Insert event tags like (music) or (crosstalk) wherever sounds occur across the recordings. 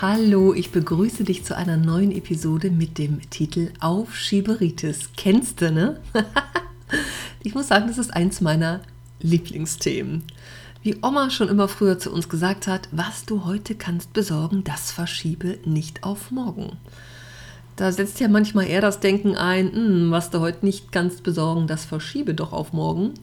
Hallo, ich begrüße dich zu einer neuen Episode mit dem Titel Aufschieberitis. Kennst du, ne? (laughs) ich muss sagen, das ist eins meiner Lieblingsthemen. Wie Oma schon immer früher zu uns gesagt hat, was du heute kannst besorgen, das verschiebe nicht auf morgen. Da setzt ja manchmal eher das Denken ein, hm, was du heute nicht kannst besorgen, das verschiebe doch auf morgen.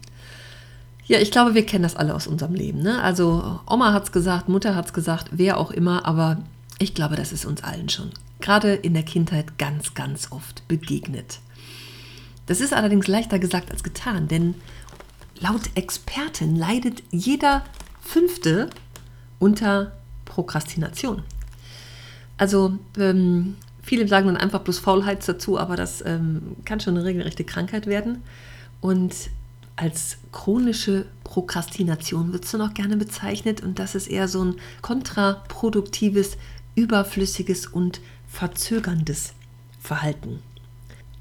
Ja, ich glaube, wir kennen das alle aus unserem Leben. Ne? Also Oma hat es gesagt, Mutter hat es gesagt, wer auch immer, aber ich glaube, das ist uns allen schon, gerade in der Kindheit, ganz, ganz oft begegnet. Das ist allerdings leichter gesagt als getan, denn laut Experten leidet jeder Fünfte unter Prokrastination. Also ähm, viele sagen dann einfach bloß Faulheit dazu, aber das ähm, kann schon eine regelrechte Krankheit werden. Und als chronische Prokrastination wird es dann auch gerne bezeichnet und das ist eher so ein kontraproduktives überflüssiges und verzögerndes Verhalten.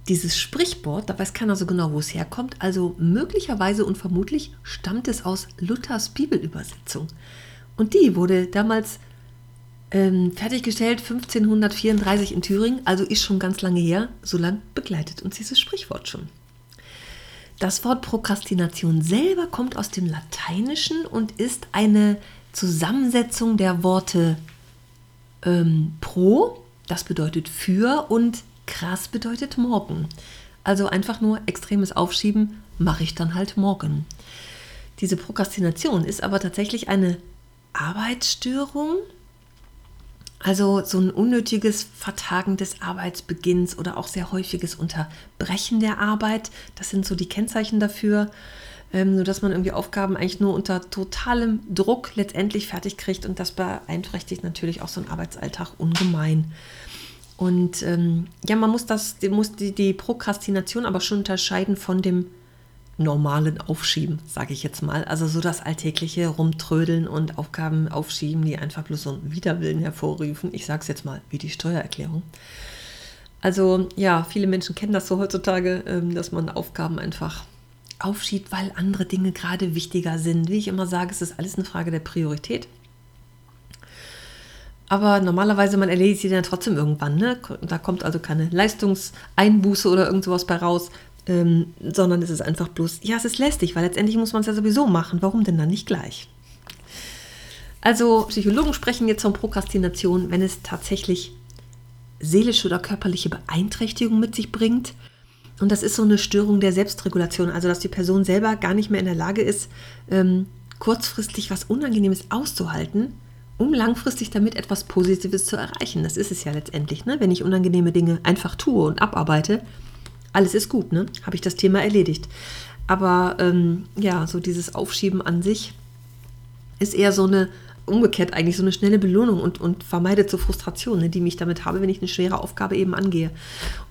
Dieses Sprichwort, da weiß keiner so genau, wo es herkommt, also möglicherweise und vermutlich stammt es aus Luthers Bibelübersetzung. Und die wurde damals ähm, fertiggestellt 1534 in Thüringen, also ist schon ganz lange her, so lang begleitet uns dieses Sprichwort schon. Das Wort Prokrastination selber kommt aus dem Lateinischen und ist eine Zusammensetzung der Worte ähm, pro, das bedeutet für und krass bedeutet morgen. Also einfach nur extremes Aufschieben mache ich dann halt morgen. Diese Prokrastination ist aber tatsächlich eine Arbeitsstörung, also so ein unnötiges Vertagen des Arbeitsbeginns oder auch sehr häufiges Unterbrechen der Arbeit. Das sind so die Kennzeichen dafür ähm, sodass man irgendwie Aufgaben eigentlich nur unter totalem Druck letztendlich fertig kriegt und das beeinträchtigt natürlich auch so einen Arbeitsalltag ungemein. Und ähm, ja, man muss, das, muss die, die Prokrastination aber schon unterscheiden von dem normalen Aufschieben, sage ich jetzt mal. Also so das alltägliche Rumtrödeln und Aufgaben aufschieben, die einfach bloß so einen Widerwillen hervorrufen. Ich sage es jetzt mal, wie die Steuererklärung. Also ja, viele Menschen kennen das so heutzutage, ähm, dass man Aufgaben einfach aufschiebt, weil andere Dinge gerade wichtiger sind. Wie ich immer sage, es ist alles eine Frage der Priorität. Aber normalerweise, man erledigt sie dann trotzdem irgendwann. Ne? Da kommt also keine Leistungseinbuße oder irgend sowas bei raus, ähm, sondern es ist einfach bloß, ja, es ist lästig, weil letztendlich muss man es ja sowieso machen. Warum denn dann nicht gleich? Also Psychologen sprechen jetzt von Prokrastination, wenn es tatsächlich seelische oder körperliche Beeinträchtigung mit sich bringt und das ist so eine Störung der Selbstregulation, also dass die Person selber gar nicht mehr in der Lage ist, ähm, kurzfristig was Unangenehmes auszuhalten, um langfristig damit etwas Positives zu erreichen. Das ist es ja letztendlich, ne? wenn ich unangenehme Dinge einfach tue und abarbeite. Alles ist gut, ne? habe ich das Thema erledigt. Aber ähm, ja, so dieses Aufschieben an sich ist eher so eine umgekehrt eigentlich so eine schnelle Belohnung und, und vermeidet so Frustrationen, ne, die mich damit habe, wenn ich eine schwere Aufgabe eben angehe.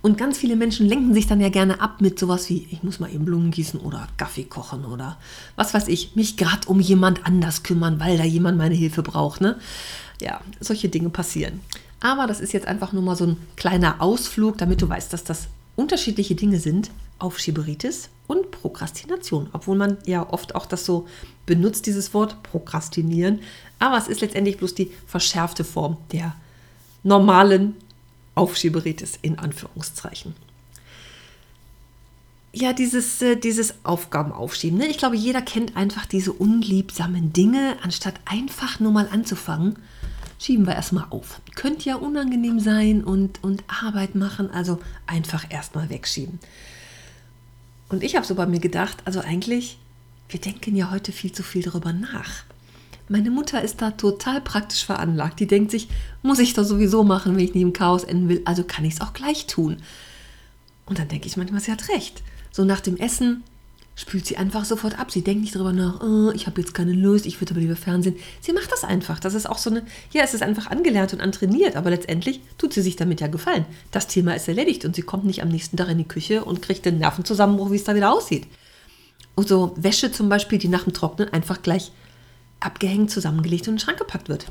Und ganz viele Menschen lenken sich dann ja gerne ab mit sowas wie, ich muss mal eben Blumen gießen oder Kaffee kochen oder was weiß ich, mich gerade um jemand anders kümmern, weil da jemand meine Hilfe braucht. Ne? Ja, solche Dinge passieren. Aber das ist jetzt einfach nur mal so ein kleiner Ausflug, damit du weißt, dass das unterschiedliche Dinge sind, Aufschieberitis und Prokrastination, obwohl man ja oft auch das so benutzt, dieses Wort Prokrastinieren. Aber es ist letztendlich bloß die verschärfte Form der normalen Aufschieberitis in Anführungszeichen. Ja, dieses, äh, dieses Aufgabenaufschieben. Ne? Ich glaube, jeder kennt einfach diese unliebsamen Dinge. Anstatt einfach nur mal anzufangen, schieben wir erstmal auf. Könnte ja unangenehm sein und, und Arbeit machen, also einfach erstmal wegschieben. Und ich habe so bei mir gedacht, also eigentlich, wir denken ja heute viel zu viel darüber nach. Meine Mutter ist da total praktisch veranlagt. Die denkt sich, muss ich doch sowieso machen, wenn ich nicht im Chaos enden will, also kann ich es auch gleich tun. Und dann denke ich manchmal, sie hat recht. So nach dem Essen spült sie einfach sofort ab. Sie denkt nicht darüber nach, oh, ich habe jetzt keine Lust, ich würde aber lieber Fernsehen. Sie macht das einfach. Das ist auch so eine, ja, es ist einfach angelernt und antrainiert, aber letztendlich tut sie sich damit ja gefallen. Das Thema ist erledigt und sie kommt nicht am nächsten Tag in die Küche und kriegt den Nervenzusammenbruch, wie es da wieder aussieht. Und so Wäsche zum Beispiel, die nach dem Trocknen einfach gleich abgehängt, zusammengelegt und in den Schrank gepackt wird.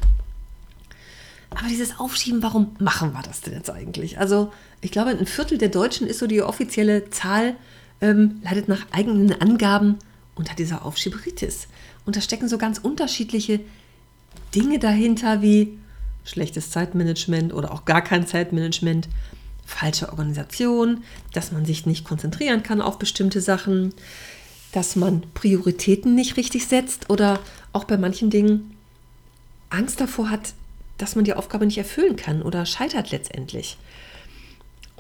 Aber dieses Aufschieben, warum machen wir das denn jetzt eigentlich? Also, ich glaube, ein Viertel der Deutschen ist so die offizielle Zahl, ähm, leidet nach eigenen Angaben unter dieser Aufschieberitis. Und da stecken so ganz unterschiedliche Dinge dahinter wie schlechtes Zeitmanagement oder auch gar kein Zeitmanagement, falsche Organisation, dass man sich nicht konzentrieren kann auf bestimmte Sachen, dass man Prioritäten nicht richtig setzt oder auch bei manchen Dingen Angst davor hat, dass man die Aufgabe nicht erfüllen kann oder scheitert letztendlich.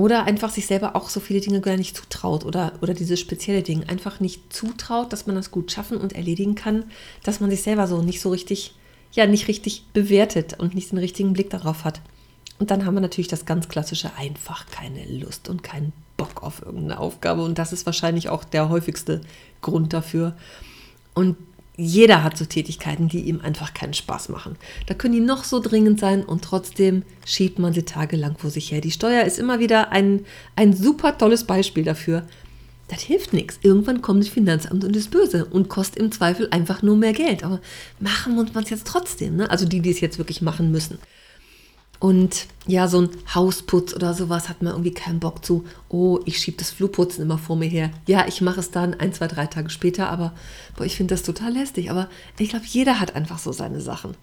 Oder einfach sich selber auch so viele Dinge gar nicht zutraut oder, oder diese spezielle Dinge einfach nicht zutraut, dass man das gut schaffen und erledigen kann, dass man sich selber so nicht so richtig, ja, nicht richtig bewertet und nicht den richtigen Blick darauf hat. Und dann haben wir natürlich das ganz klassische einfach keine Lust und keinen Bock auf irgendeine Aufgabe. Und das ist wahrscheinlich auch der häufigste Grund dafür. Und jeder hat so Tätigkeiten, die ihm einfach keinen Spaß machen. Da können die noch so dringend sein und trotzdem schiebt man sie tagelang vor sich her. Die Steuer ist immer wieder ein, ein super tolles Beispiel dafür. Das hilft nichts. Irgendwann kommt das Finanzamt und ist böse und kostet im Zweifel einfach nur mehr Geld. Aber machen muss man es jetzt trotzdem. Ne? Also die, die es jetzt wirklich machen müssen. Und ja, so ein Hausputz oder sowas hat man irgendwie keinen Bock zu. Oh, ich schiebe das Flurputzen immer vor mir her. Ja, ich mache es dann ein, zwei, drei Tage später, aber boah, ich finde das total lästig. Aber ich glaube, jeder hat einfach so seine Sachen.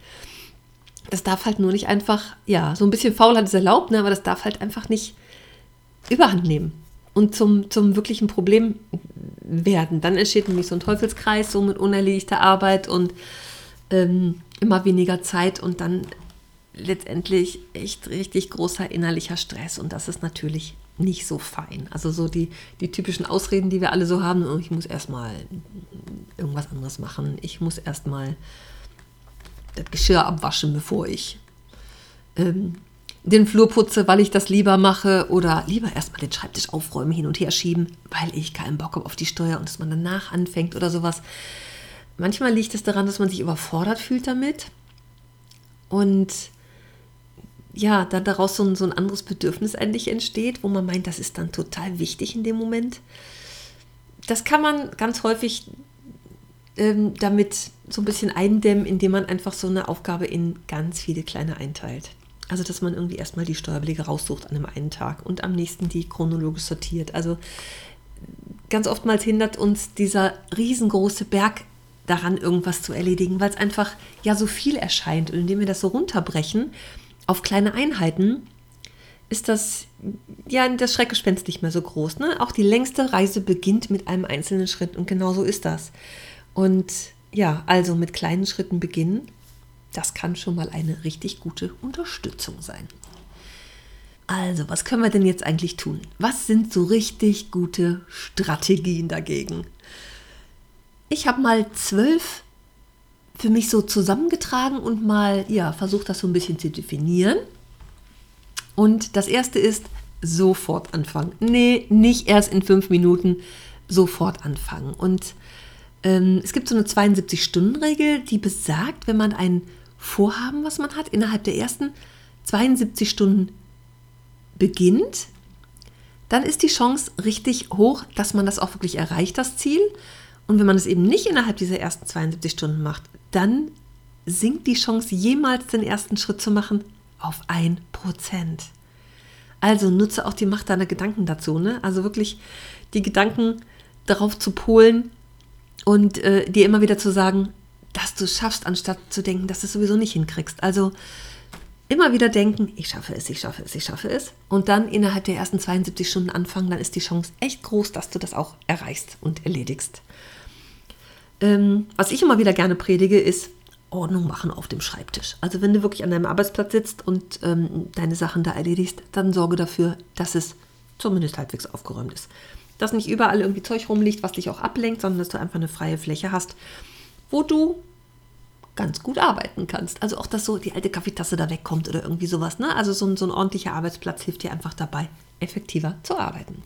Das darf halt nur nicht einfach, ja, so ein bisschen Faulheit ist erlaubt, ne, aber das darf halt einfach nicht überhand nehmen und zum, zum wirklichen Problem werden. Dann entsteht nämlich so ein Teufelskreis, so mit unerledigter Arbeit und ähm, immer weniger Zeit und dann letztendlich echt richtig großer innerlicher Stress und das ist natürlich nicht so fein. Also so die, die typischen Ausreden, die wir alle so haben, oh, ich muss erstmal irgendwas anderes machen, ich muss erstmal das Geschirr abwaschen, bevor ich ähm, den Flur putze, weil ich das lieber mache oder lieber erstmal den Schreibtisch aufräumen, hin und her schieben, weil ich keinen Bock habe auf die Steuer und dass man danach anfängt oder sowas. Manchmal liegt es daran, dass man sich überfordert fühlt damit und ja, dann daraus so ein, so ein anderes Bedürfnis eigentlich entsteht, wo man meint, das ist dann total wichtig in dem Moment. Das kann man ganz häufig ähm, damit so ein bisschen eindämmen, indem man einfach so eine Aufgabe in ganz viele kleine einteilt. Also, dass man irgendwie erstmal die Steuerbelege raussucht an einem einen Tag und am nächsten die chronologisch sortiert. Also, ganz oftmals hindert uns dieser riesengroße Berg daran, irgendwas zu erledigen, weil es einfach ja so viel erscheint. Und indem wir das so runterbrechen, auf kleine Einheiten ist das, ja, das Schreckgespenst nicht mehr so groß. Ne? Auch die längste Reise beginnt mit einem einzelnen Schritt und genau so ist das. Und ja, also mit kleinen Schritten beginnen, das kann schon mal eine richtig gute Unterstützung sein. Also, was können wir denn jetzt eigentlich tun? Was sind so richtig gute Strategien dagegen? Ich habe mal zwölf für mich so zusammengetragen und mal ja, versucht, das so ein bisschen zu definieren. Und das erste ist sofort anfangen. Nee, nicht erst in fünf Minuten, sofort anfangen. Und ähm, es gibt so eine 72-Stunden-Regel, die besagt, wenn man ein Vorhaben, was man hat, innerhalb der ersten 72 Stunden beginnt, dann ist die Chance richtig hoch, dass man das auch wirklich erreicht, das Ziel. Und wenn man es eben nicht innerhalb dieser ersten 72 Stunden macht, dann sinkt die Chance, jemals den ersten Schritt zu machen, auf ein Prozent. Also nutze auch die Macht deiner Gedanken dazu. Ne? Also wirklich die Gedanken darauf zu polen und äh, dir immer wieder zu sagen, dass du es schaffst, anstatt zu denken, dass du es sowieso nicht hinkriegst. Also immer wieder denken, ich schaffe es, ich schaffe es, ich schaffe es. Und dann innerhalb der ersten 72 Stunden anfangen, dann ist die Chance echt groß, dass du das auch erreichst und erledigst. Ähm, was ich immer wieder gerne predige, ist Ordnung machen auf dem Schreibtisch. Also wenn du wirklich an deinem Arbeitsplatz sitzt und ähm, deine Sachen da erledigst, dann sorge dafür, dass es zumindest halbwegs aufgeräumt ist. Dass nicht überall irgendwie Zeug rumliegt, was dich auch ablenkt, sondern dass du einfach eine freie Fläche hast, wo du ganz gut arbeiten kannst. Also auch, dass so die alte Kaffeetasse da wegkommt oder irgendwie sowas. Ne? Also so ein, so ein ordentlicher Arbeitsplatz hilft dir einfach dabei, effektiver zu arbeiten.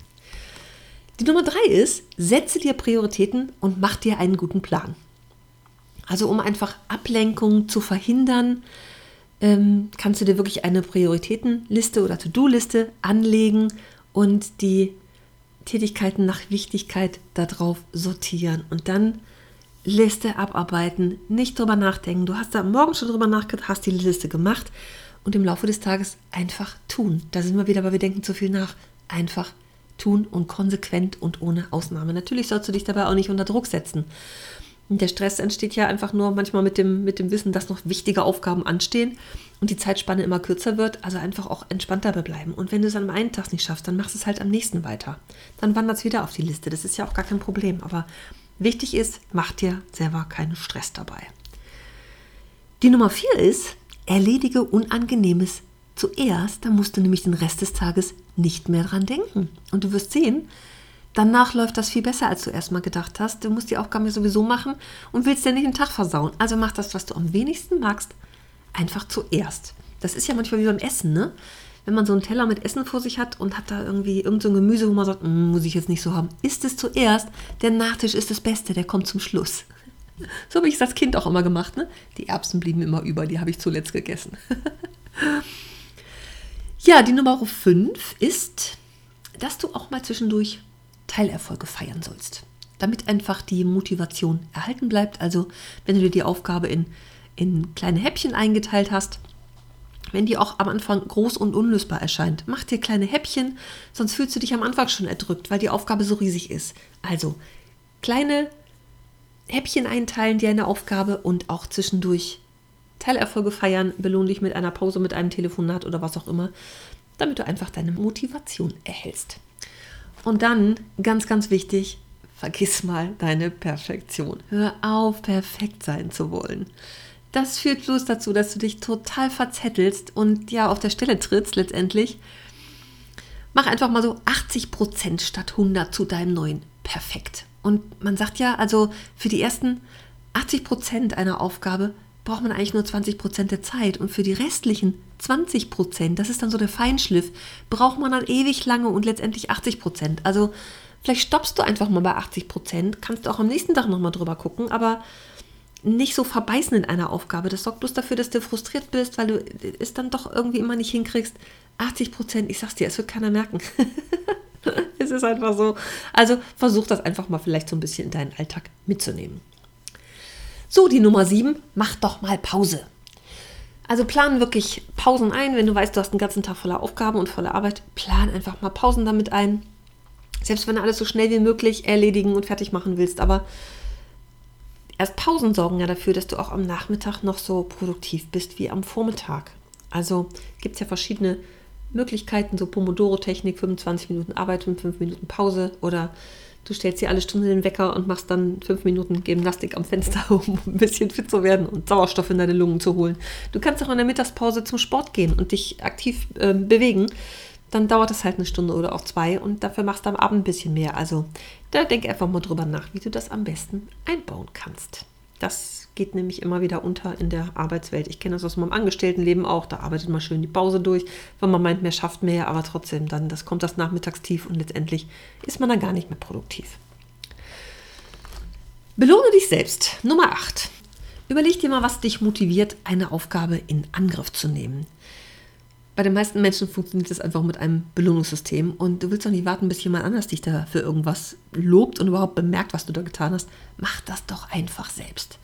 Die Nummer drei ist, setze dir Prioritäten und mach dir einen guten Plan. Also um einfach Ablenkung zu verhindern, ähm, kannst du dir wirklich eine Prioritätenliste oder To-Do-Liste anlegen und die Tätigkeiten nach Wichtigkeit darauf sortieren und dann Liste abarbeiten, nicht drüber nachdenken. Du hast da morgen schon drüber nachgedacht, hast die Liste gemacht und im Laufe des Tages einfach tun. Da sind wir wieder, weil wir denken zu viel nach. Einfach tun und konsequent und ohne Ausnahme. Natürlich sollst du dich dabei auch nicht unter Druck setzen. Der Stress entsteht ja einfach nur manchmal mit dem, mit dem Wissen, dass noch wichtige Aufgaben anstehen und die Zeitspanne immer kürzer wird. Also einfach auch entspannt dabei bleiben. Und wenn du es an einem Tag nicht schaffst, dann machst du es halt am nächsten weiter. Dann wandert es wieder auf die Liste. Das ist ja auch gar kein Problem. Aber wichtig ist, mach dir selber keinen Stress dabei. Die Nummer vier ist, erledige Unangenehmes zuerst. Dann musst du nämlich den Rest des Tages nicht mehr dran denken. Und du wirst sehen, Danach läuft das viel besser, als du erstmal gedacht hast. Du musst die Aufgaben ja sowieso machen und willst ja nicht den Tag versauen. Also mach das, was du am wenigsten magst, einfach zuerst. Das ist ja manchmal wie beim Essen, ne? Wenn man so einen Teller mit Essen vor sich hat und hat da irgendwie irgendein so Gemüse, wo man sagt, mm, muss ich jetzt nicht so haben, isst es zuerst. Der Nachtisch ist das Beste, der kommt zum Schluss. (laughs) So habe ich es als Kind auch immer gemacht. Ne? Die Erbsen blieben immer über, die habe ich zuletzt gegessen. (laughs) ja, die Nummer 5 ist, dass du auch mal zwischendurch Teilerfolge feiern sollst. Damit einfach die Motivation erhalten bleibt. Also wenn du dir die Aufgabe in, in kleine Häppchen eingeteilt hast, wenn die auch am Anfang groß und unlösbar erscheint, mach dir kleine Häppchen, sonst fühlst du dich am Anfang schon erdrückt, weil die Aufgabe so riesig ist. Also kleine Häppchen einteilen, dir eine Aufgabe und auch zwischendurch Teilerfolge feiern, belohn dich mit einer Pause, mit einem Telefonat oder was auch immer, damit du einfach deine Motivation erhältst. Und dann, ganz, ganz wichtig, vergiss mal deine Perfektion. Hör auf, perfekt sein zu wollen. Das führt bloß dazu, dass du dich total verzettelst und ja auf der Stelle trittst letztendlich. Mach einfach mal so 80% statt 100 zu deinem neuen Perfekt. Und man sagt ja, also für die ersten 80% einer Aufgabe braucht man eigentlich nur 20% der Zeit und für die restlichen 20%, das ist dann so der Feinschliff, braucht man dann ewig lange und letztendlich 80%. Also vielleicht stoppst du einfach mal bei 80%, kannst du auch am nächsten Tag nochmal drüber gucken, aber nicht so verbeißen in einer Aufgabe. Das sorgt bloß dafür, dass du frustriert bist, weil du es dann doch irgendwie immer nicht hinkriegst. 80% ich sag's dir, es wird keiner merken. (laughs) es ist einfach so. Also versuch das einfach mal vielleicht so ein bisschen in deinen Alltag mitzunehmen. So, die Nummer 7, mach doch mal Pause. Also plan wirklich Pausen ein, wenn du weißt, du hast einen ganzen Tag voller Aufgaben und voller Arbeit, plan einfach mal Pausen damit ein. Selbst wenn du alles so schnell wie möglich erledigen und fertig machen willst, aber erst Pausen sorgen ja dafür, dass du auch am Nachmittag noch so produktiv bist wie am Vormittag. Also gibt es ja verschiedene Möglichkeiten, so Pomodoro-Technik, 25 Minuten Arbeit und 5 Minuten Pause oder Du stellst dir alle Stunde den Wecker und machst dann fünf Minuten Gymnastik am Fenster, (laughs) um ein bisschen fit zu werden und Sauerstoff in deine Lungen zu holen. Du kannst auch in der Mittagspause zum Sport gehen und dich aktiv äh, bewegen. Dann dauert das halt eine Stunde oder auch zwei und dafür machst du am Abend ein bisschen mehr. Also da denk einfach mal drüber nach, wie du das am besten einbauen kannst. Das geht nämlich immer wieder unter in der Arbeitswelt. Ich kenne das aus meinem Angestelltenleben auch. Da arbeitet man schön die Pause durch, weil man meint, mehr schafft mehr, aber trotzdem dann, das kommt das Nachmittagstief und letztendlich ist man dann gar nicht mehr produktiv. Belohne dich selbst. Nummer 8. Überleg dir mal, was dich motiviert, eine Aufgabe in Angriff zu nehmen. Bei den meisten Menschen funktioniert das einfach mit einem Belohnungssystem und du willst doch nicht warten, bis jemand anders dich da für irgendwas lobt und überhaupt bemerkt, was du da getan hast. Mach das doch einfach selbst.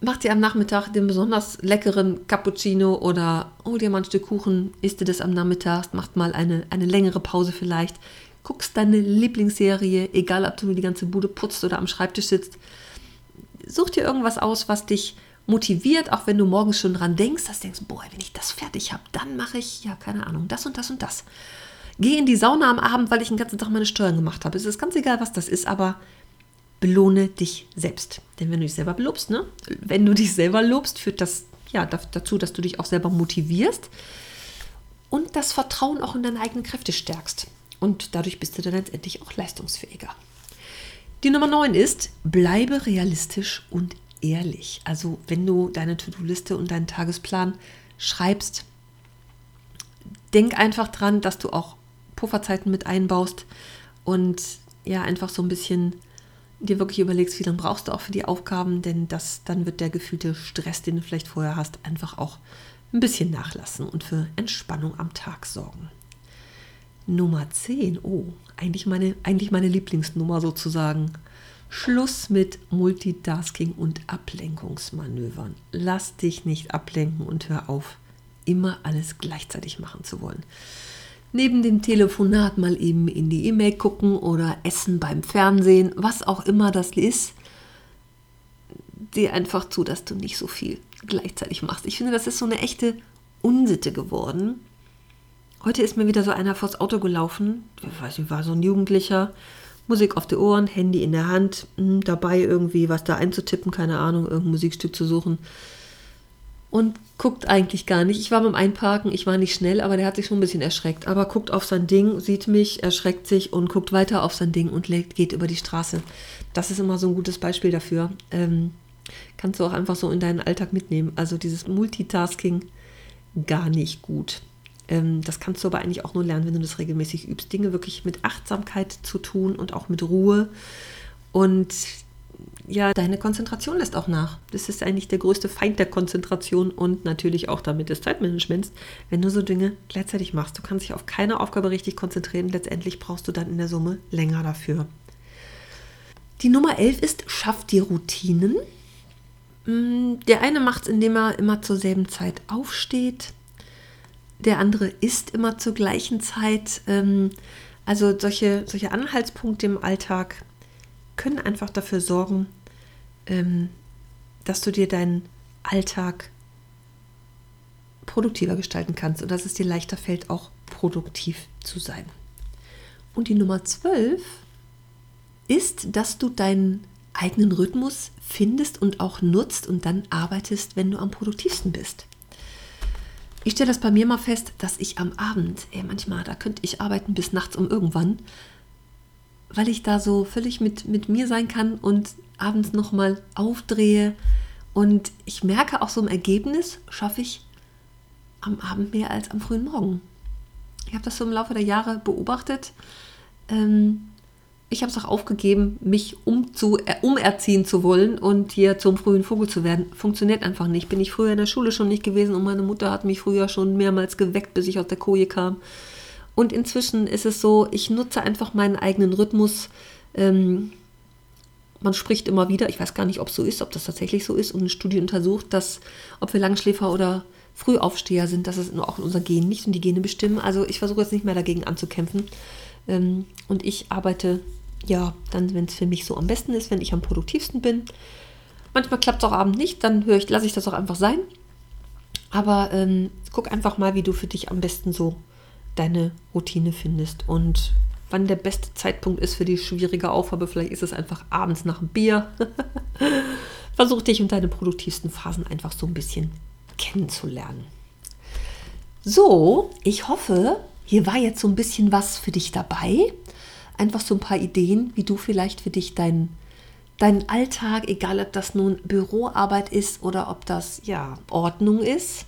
Mach dir am Nachmittag den besonders leckeren Cappuccino oder hol dir mal ein Stück Kuchen, isst dir das am Nachmittag, mach mal eine, eine längere Pause vielleicht, guckst deine Lieblingsserie, egal ob du die ganze Bude putzt oder am Schreibtisch sitzt. Such dir irgendwas aus, was dich motiviert, auch wenn du morgens schon dran denkst, dass du denkst, boah, wenn ich das fertig habe, dann mache ich, ja, keine Ahnung, das und das und das. Geh in die Sauna am Abend, weil ich den ganzen Tag meine Steuern gemacht habe. Es ist ganz egal, was das ist, aber belohne dich selbst. Denn wenn du dich selber lobst, ne? wenn du dich selber lobst, führt das ja dazu, dass du dich auch selber motivierst und das Vertrauen auch in deine eigenen Kräfte stärkst. Und dadurch bist du dann letztendlich auch leistungsfähiger. Die Nummer 9 ist, bleibe realistisch und ehrlich. Also wenn du deine To-Do-Liste und deinen Tagesplan schreibst, denk einfach dran, dass du auch Pufferzeiten mit einbaust und ja, einfach so ein bisschen dir wirklich überlegst, wie lange brauchst du auch für die Aufgaben, denn das, dann wird der gefühlte Stress, den du vielleicht vorher hast, einfach auch ein bisschen nachlassen und für Entspannung am Tag sorgen. Nummer 10, oh, eigentlich meine, eigentlich meine Lieblingsnummer sozusagen. Schluss mit Multitasking und Ablenkungsmanövern. Lass dich nicht ablenken und hör auf, immer alles gleichzeitig machen zu wollen. Neben dem Telefonat mal eben in die E-Mail gucken oder essen beim Fernsehen, was auch immer das ist. Sieh einfach zu, dass du nicht so viel gleichzeitig machst. Ich finde, das ist so eine echte Unsitte geworden. Heute ist mir wieder so einer vors Auto gelaufen. Ich weiß nicht, war so ein Jugendlicher. Musik auf die Ohren, Handy in der Hand, hm, dabei irgendwie was da einzutippen, keine Ahnung, irgendein Musikstück zu suchen. Und guckt eigentlich gar nicht. Ich war beim Einparken, ich war nicht schnell, aber der hat sich schon ein bisschen erschreckt. Aber guckt auf sein Ding, sieht mich, erschreckt sich und guckt weiter auf sein Ding und geht über die Straße. Das ist immer so ein gutes Beispiel dafür. Ähm, kannst du auch einfach so in deinen Alltag mitnehmen. Also dieses Multitasking gar nicht gut. Ähm, das kannst du aber eigentlich auch nur lernen, wenn du das regelmäßig übst. Dinge wirklich mit Achtsamkeit zu tun und auch mit Ruhe. Und ja, deine Konzentration lässt auch nach. Das ist eigentlich der größte Feind der Konzentration und natürlich auch damit des Zeitmanagements, wenn du so Dinge gleichzeitig machst. Du kannst dich auf keine Aufgabe richtig konzentrieren. Letztendlich brauchst du dann in der Summe länger dafür. Die Nummer 11 ist, schaff dir Routinen. Mm, der eine macht es, indem er immer zur selben Zeit aufsteht. Der andere isst immer zur gleichen Zeit. Ähm, also solche, solche Anhaltspunkte im Alltag können einfach dafür sorgen, ähm, dass du dir deinen Alltag produktiver gestalten kannst und dass es dir leichter fällt, auch produktiv zu sein. Und die Nummer 12 ist, dass du deinen eigenen Rhythmus findest und auch nutzt und dann arbeitest, wenn du am produktivsten bist. Ich stelle das bei mir mal fest, dass ich am Abend, ey, manchmal, da könnte ich arbeiten bis nachts um irgendwann, weil ich da so völlig mit, mit mir sein kann und abends nochmal aufdrehe. Und ich merke auch so im Ergebnis, schaffe ich am Abend mehr als am frühen Morgen. Ich habe das so im Laufe der Jahre beobachtet. Ähm, ich habe es auch aufgegeben, mich umzu, äh, umerziehen zu wollen und hier zum frühen Vogel zu werden. Funktioniert einfach nicht. Bin ich früher in der Schule schon nicht gewesen und meine Mutter hat mich früher schon mehrmals geweckt, bis ich aus der Koje kam. Und inzwischen ist es so, ich nutze einfach meinen eigenen Rhythmus. Ähm, man spricht immer wieder, ich weiß gar nicht, ob es so ist, ob das tatsächlich so ist, und eine Studie untersucht, dass, ob wir Langschläfer oder Frühaufsteher sind, dass es auch in unser Gen nicht und die Gene bestimmen. Also ich versuche jetzt nicht mehr dagegen anzukämpfen. Ähm, und ich arbeite ja, dann, wenn es für mich so am besten ist, wenn ich am produktivsten bin. Manchmal klappt es auch abends nicht, dann höre ich, lasse ich das auch einfach sein. Aber ähm, guck einfach mal, wie du für dich am besten so deine Routine findest und wann der beste Zeitpunkt ist für die schwierige Aufgabe. Vielleicht ist es einfach abends nach dem Bier. (laughs) Versuch dich und deine produktivsten Phasen einfach so ein bisschen kennenzulernen. So, ich hoffe, hier war jetzt so ein bisschen was für dich dabei einfach so ein paar Ideen, wie du vielleicht für dich deinen deinen Alltag, egal ob das nun Büroarbeit ist oder ob das ja Ordnung ist.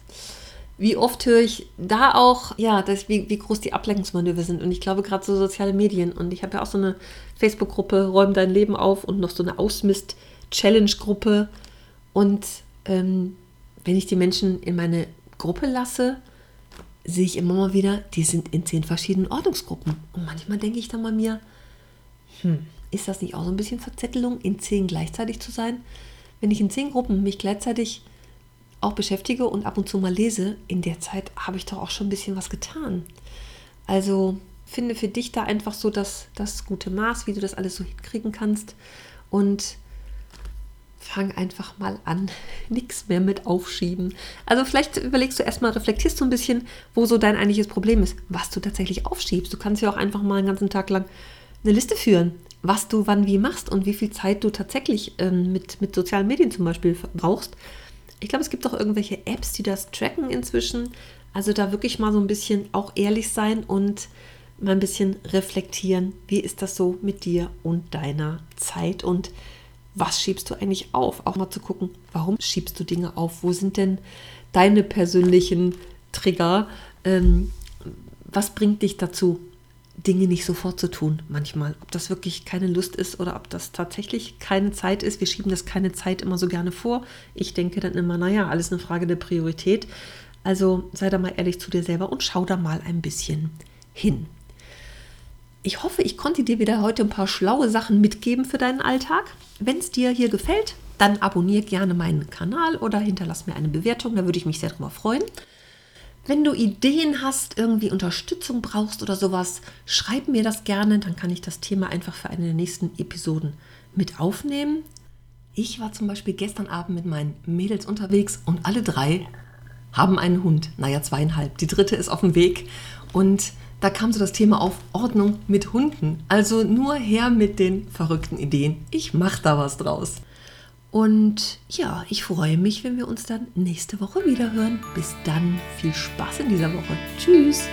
Wie oft höre ich da auch, ja, dass, wie, wie groß die Ablenkungsmanöver sind. Und ich glaube gerade so soziale Medien. Und ich habe ja auch so eine Facebook-Gruppe, Räum dein Leben auf und noch so eine Ausmist-Challenge-Gruppe. Und ähm, wenn ich die Menschen in meine Gruppe lasse, sehe ich immer mal wieder, die sind in zehn verschiedenen Ordnungsgruppen. Und manchmal denke ich dann bei mir, hm, ist das nicht auch so ein bisschen Verzettelung, in zehn gleichzeitig zu sein? Wenn ich in zehn Gruppen mich gleichzeitig auch beschäftige und ab und zu mal lese, in der Zeit habe ich doch auch schon ein bisschen was getan. Also finde für dich da einfach so das, das gute Maß, wie du das alles so hinkriegen kannst. Und fang einfach mal an. (laughs) Nichts mehr mit aufschieben. Also vielleicht überlegst du erstmal, reflektierst du ein bisschen, wo so dein eigentliches Problem ist, was du tatsächlich aufschiebst. Du kannst ja auch einfach mal einen ganzen Tag lang eine Liste führen, was du wann wie machst und wie viel Zeit du tatsächlich ähm, mit, mit sozialen Medien zum Beispiel brauchst. Ich glaube, es gibt auch irgendwelche Apps, die das tracken inzwischen. Also da wirklich mal so ein bisschen auch ehrlich sein und mal ein bisschen reflektieren, wie ist das so mit dir und deiner Zeit und was schiebst du eigentlich auf? Auch mal zu gucken, warum schiebst du Dinge auf? Wo sind denn deine persönlichen Trigger? Ähm, was bringt dich dazu, Dinge nicht sofort zu tun, manchmal. Ob das wirklich keine Lust ist oder ob das tatsächlich keine Zeit ist. Wir schieben das keine Zeit immer so gerne vor. Ich denke dann immer, naja, alles eine Frage der Priorität. Also sei da mal ehrlich zu dir selber und schau da mal ein bisschen hin. Ich hoffe, ich konnte dir wieder heute ein paar schlaue Sachen mitgeben für deinen Alltag. Wenn es dir hier gefällt, dann abonniere gerne meinen Kanal oder hinterlass mir eine Bewertung, da würde ich mich sehr drüber freuen. Wenn du Ideen hast, irgendwie Unterstützung brauchst oder sowas, schreib mir das gerne, dann kann ich das Thema einfach für eine der nächsten Episoden mit aufnehmen. Ich war zum Beispiel gestern Abend mit meinen Mädels unterwegs und alle drei haben einen Hund. Naja, zweieinhalb. Die dritte ist auf dem Weg. Und da kam so das Thema auf Ordnung mit Hunden. Also nur her mit den verrückten Ideen. Ich mache da was draus. Und ja, ich freue mich, wenn wir uns dann nächste Woche wieder hören. Bis dann, viel Spaß in dieser Woche. Tschüss.